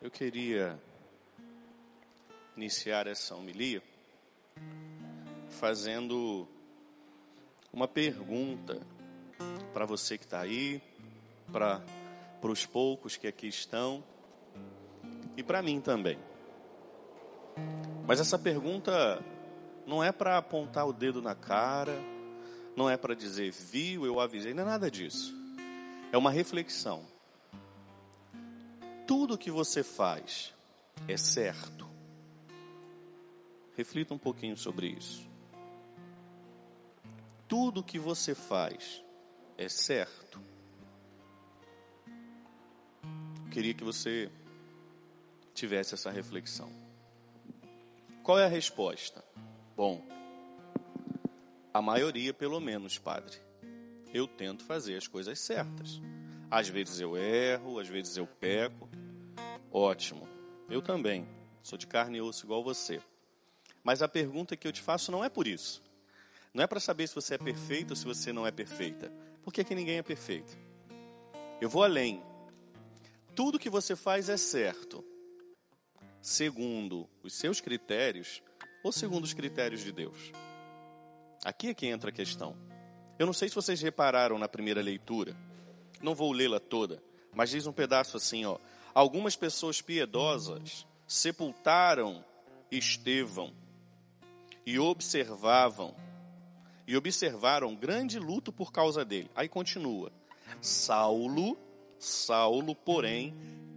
Eu queria iniciar essa homilia fazendo uma pergunta para você que está aí, para os poucos que aqui estão e para mim também. Mas essa pergunta não é para apontar o dedo na cara, não é para dizer viu, eu avisei, não é nada disso. É uma reflexão. Tudo que você faz é certo. Reflita um pouquinho sobre isso. Tudo que você faz é certo. Eu queria que você tivesse essa reflexão. Qual é a resposta? Bom, a maioria, pelo menos, padre. Eu tento fazer as coisas certas. Às vezes eu erro, às vezes eu peco. Ótimo. Eu também. Sou de carne e osso igual você. Mas a pergunta que eu te faço não é por isso. Não é para saber se você é perfeito ou se você não é perfeita. Porque que ninguém é perfeito. Eu vou além. Tudo que você faz é certo. Segundo os seus critérios ou segundo os critérios de Deus. Aqui é que entra a questão. Eu não sei se vocês repararam na primeira leitura. Não vou lê-la toda, mas diz um pedaço assim, ó. Algumas pessoas piedosas sepultaram Estevão e observavam e observaram grande luto por causa dele. Aí continua. Saulo, Saulo, porém,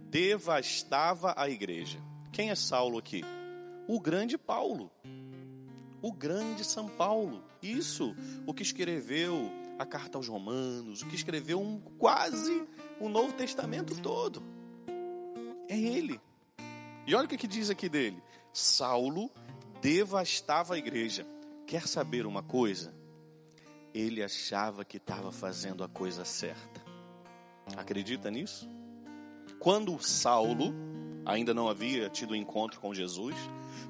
devastava a igreja. Quem é Saulo aqui? O grande Paulo. O grande São Paulo. Isso, o que escreveu a carta aos Romanos, o que escreveu um, quase o Novo Testamento todo. É ele. E olha o que, que diz aqui dele: Saulo devastava a igreja. Quer saber uma coisa? ele achava que estava fazendo a coisa certa. Acredita nisso? Quando Saulo ainda não havia tido encontro com Jesus,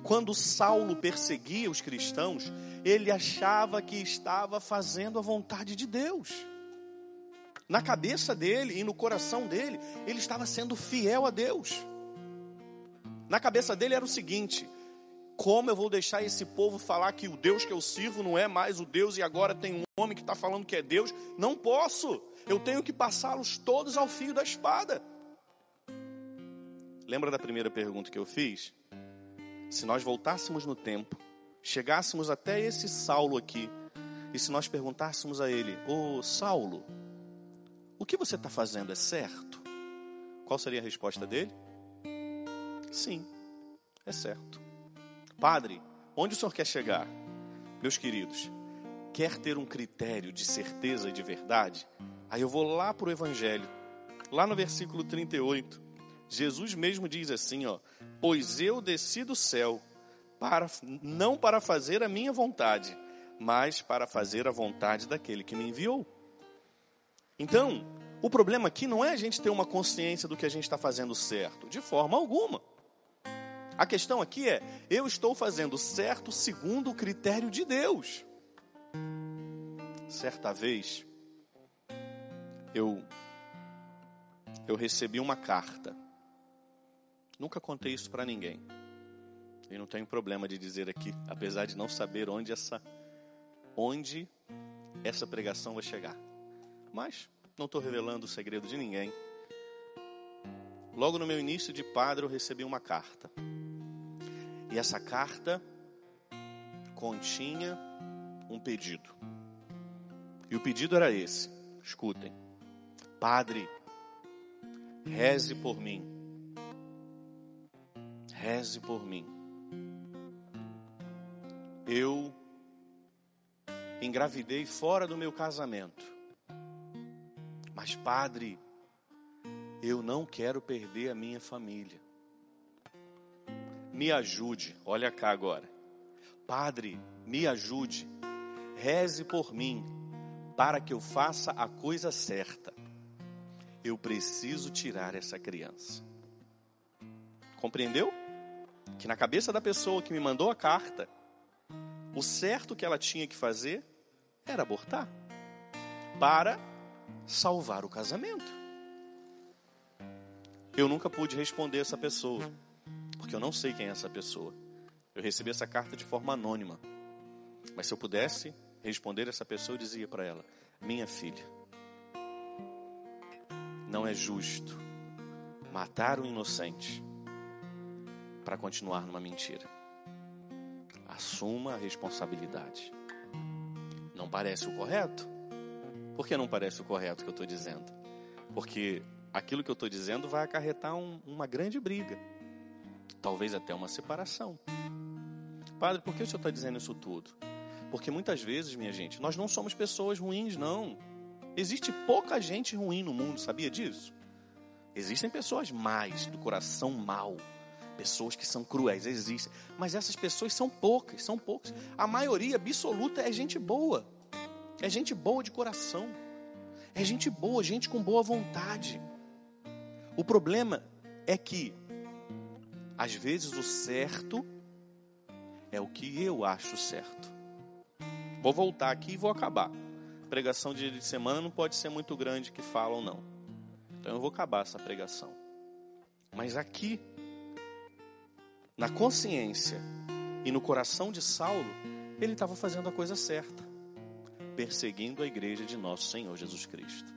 quando Saulo perseguia os cristãos, ele achava que estava fazendo a vontade de Deus. Na cabeça dele e no coração dele, ele estava sendo fiel a Deus. Na cabeça dele era o seguinte: como eu vou deixar esse povo falar que o Deus que eu sirvo não é mais o Deus e agora tem um homem que está falando que é Deus? Não posso. Eu tenho que passá-los todos ao fio da espada. Lembra da primeira pergunta que eu fiz? Se nós voltássemos no tempo, chegássemos até esse Saulo aqui, e se nós perguntássemos a ele: Ô oh, Saulo, o que você está fazendo é certo? Qual seria a resposta dele? Sim, é certo. Padre, onde o senhor quer chegar? Meus queridos, quer ter um critério de certeza e de verdade? Aí eu vou lá para o Evangelho, lá no versículo 38. Jesus mesmo diz assim: ó, Pois eu desci do céu, para, não para fazer a minha vontade, mas para fazer a vontade daquele que me enviou. Então, o problema aqui não é a gente ter uma consciência do que a gente está fazendo certo, de forma alguma. A questão aqui é: eu estou fazendo certo segundo o critério de Deus. Certa vez, eu, eu recebi uma carta. Nunca contei isso para ninguém. E não tenho problema de dizer aqui, apesar de não saber onde essa, onde essa pregação vai chegar. Mas não estou revelando o segredo de ninguém. Logo no meu início de padre, eu recebi uma carta. E essa carta continha um pedido. E o pedido era esse: escutem, Padre, reze por mim. Reze por mim. Eu engravidei fora do meu casamento. Mas, Padre, eu não quero perder a minha família me ajude. Olha cá agora. Padre, me ajude. Reze por mim, para que eu faça a coisa certa. Eu preciso tirar essa criança. Compreendeu? Que na cabeça da pessoa que me mandou a carta, o certo que ela tinha que fazer era abortar para salvar o casamento. Eu nunca pude responder essa pessoa, porque eu não sei quem é essa pessoa. Eu recebi essa carta de forma anônima. Mas se eu pudesse responder essa pessoa, eu dizia para ela: Minha filha, não é justo matar o inocente para continuar numa mentira. Assuma a responsabilidade. Não parece o correto? Por que não parece o correto que eu estou dizendo? Porque aquilo que eu estou dizendo vai acarretar um, uma grande briga, talvez até uma separação. Padre, por que o senhor está dizendo isso tudo? Porque muitas vezes, minha gente, nós não somos pessoas ruins, não. Existe pouca gente ruim no mundo, sabia disso? Existem pessoas mais, do coração mau, pessoas que são cruéis, existem. Mas essas pessoas são poucas, são poucas. A maioria absoluta é gente boa. É gente boa de coração. É gente boa, gente com boa vontade. O problema é que, às vezes, o certo é o que eu acho certo. Vou voltar aqui e vou acabar. pregação de semana não pode ser muito grande que fala ou não. Então eu vou acabar essa pregação. Mas aqui, na consciência e no coração de Saulo, ele estava fazendo a coisa certa, perseguindo a igreja de nosso Senhor Jesus Cristo.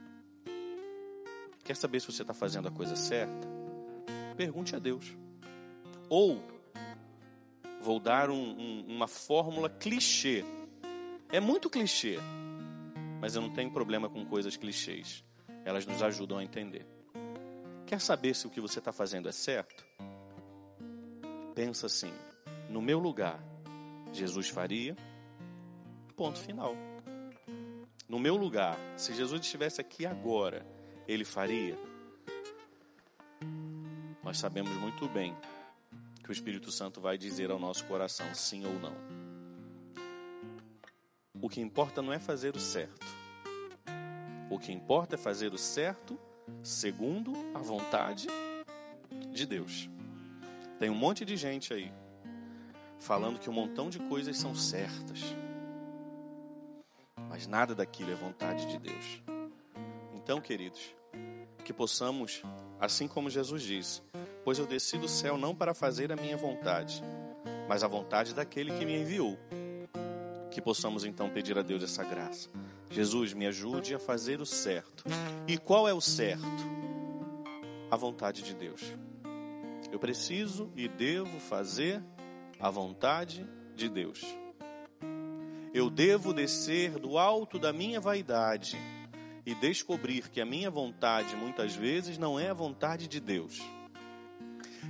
Quer saber se você está fazendo a coisa certa? Pergunte a Deus. Ou, vou dar um, um, uma fórmula clichê. É muito clichê, mas eu não tenho problema com coisas clichês. Elas nos ajudam a entender. Quer saber se o que você está fazendo é certo? Pensa assim: no meu lugar, Jesus faria. Ponto final. No meu lugar, se Jesus estivesse aqui agora ele faria? Nós sabemos muito bem que o Espírito Santo vai dizer ao nosso coração sim ou não. O que importa não é fazer o certo. O que importa é fazer o certo segundo a vontade de Deus. Tem um monte de gente aí falando que um montão de coisas são certas, mas nada daquilo é vontade de Deus. Então, queridos, que possamos, assim como Jesus disse, pois eu desci do céu não para fazer a minha vontade, mas a vontade daquele que me enviou. Que possamos então pedir a Deus essa graça. Jesus, me ajude a fazer o certo. E qual é o certo? A vontade de Deus. Eu preciso e devo fazer a vontade de Deus. Eu devo descer do alto da minha vaidade e descobrir que a minha vontade muitas vezes não é a vontade de Deus.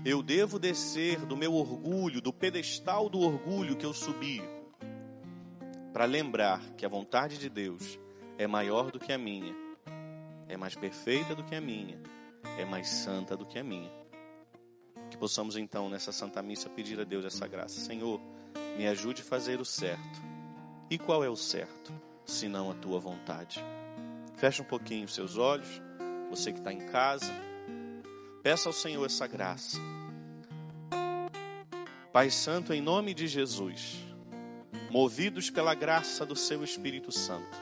Eu devo descer do meu orgulho, do pedestal do orgulho que eu subi, para lembrar que a vontade de Deus é maior do que a minha, é mais perfeita do que a minha, é mais santa do que a minha. Que possamos então, nessa Santa Missa, pedir a Deus essa graça. Senhor, me ajude a fazer o certo. E qual é o certo, se não a tua vontade? Feche um pouquinho os seus olhos, você que está em casa. Peça ao Senhor essa graça. Pai Santo, em nome de Jesus, movidos pela graça do Seu Espírito Santo,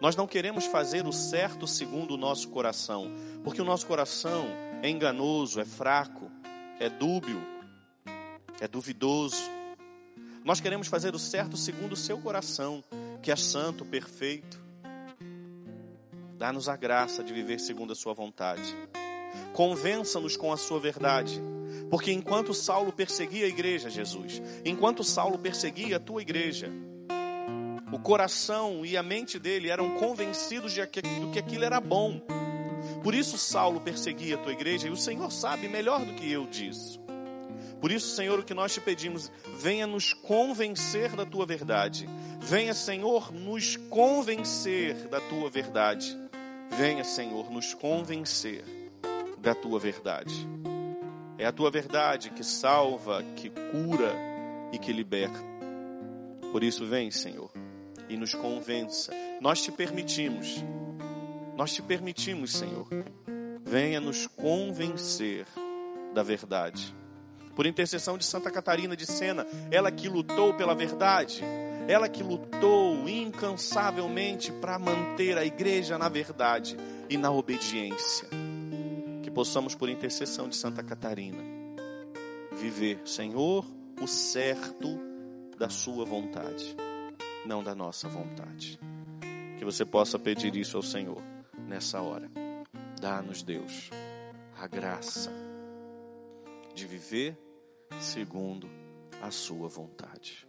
nós não queremos fazer o certo segundo o nosso coração, porque o nosso coração é enganoso, é fraco, é dúbio, é duvidoso. Nós queremos fazer o certo segundo o seu coração, que é santo, perfeito. Dá-nos a graça de viver segundo a Sua vontade. Convença-nos com a Sua verdade. Porque enquanto Saulo perseguia a igreja, Jesus, enquanto Saulo perseguia a tua igreja, o coração e a mente dele eram convencidos de que, do que aquilo era bom. Por isso Saulo perseguia a tua igreja e o Senhor sabe melhor do que eu disso. Por isso, Senhor, o que nós te pedimos, venha nos convencer da tua verdade. Venha, Senhor, nos convencer da tua verdade. Venha, Senhor, nos convencer da tua verdade. É a tua verdade que salva, que cura e que liberta. Por isso, vem, Senhor, e nos convença. Nós te permitimos, nós te permitimos, Senhor. Venha nos convencer da verdade por intercessão de Santa Catarina de Sena, ela que lutou pela verdade, ela que lutou incansavelmente para manter a igreja na verdade e na obediência. Que possamos, por intercessão de Santa Catarina, viver, Senhor, o certo da Sua vontade, não da nossa vontade. Que você possa pedir isso ao Senhor nessa hora. Dá-nos, Deus, a graça de viver segundo a Sua vontade.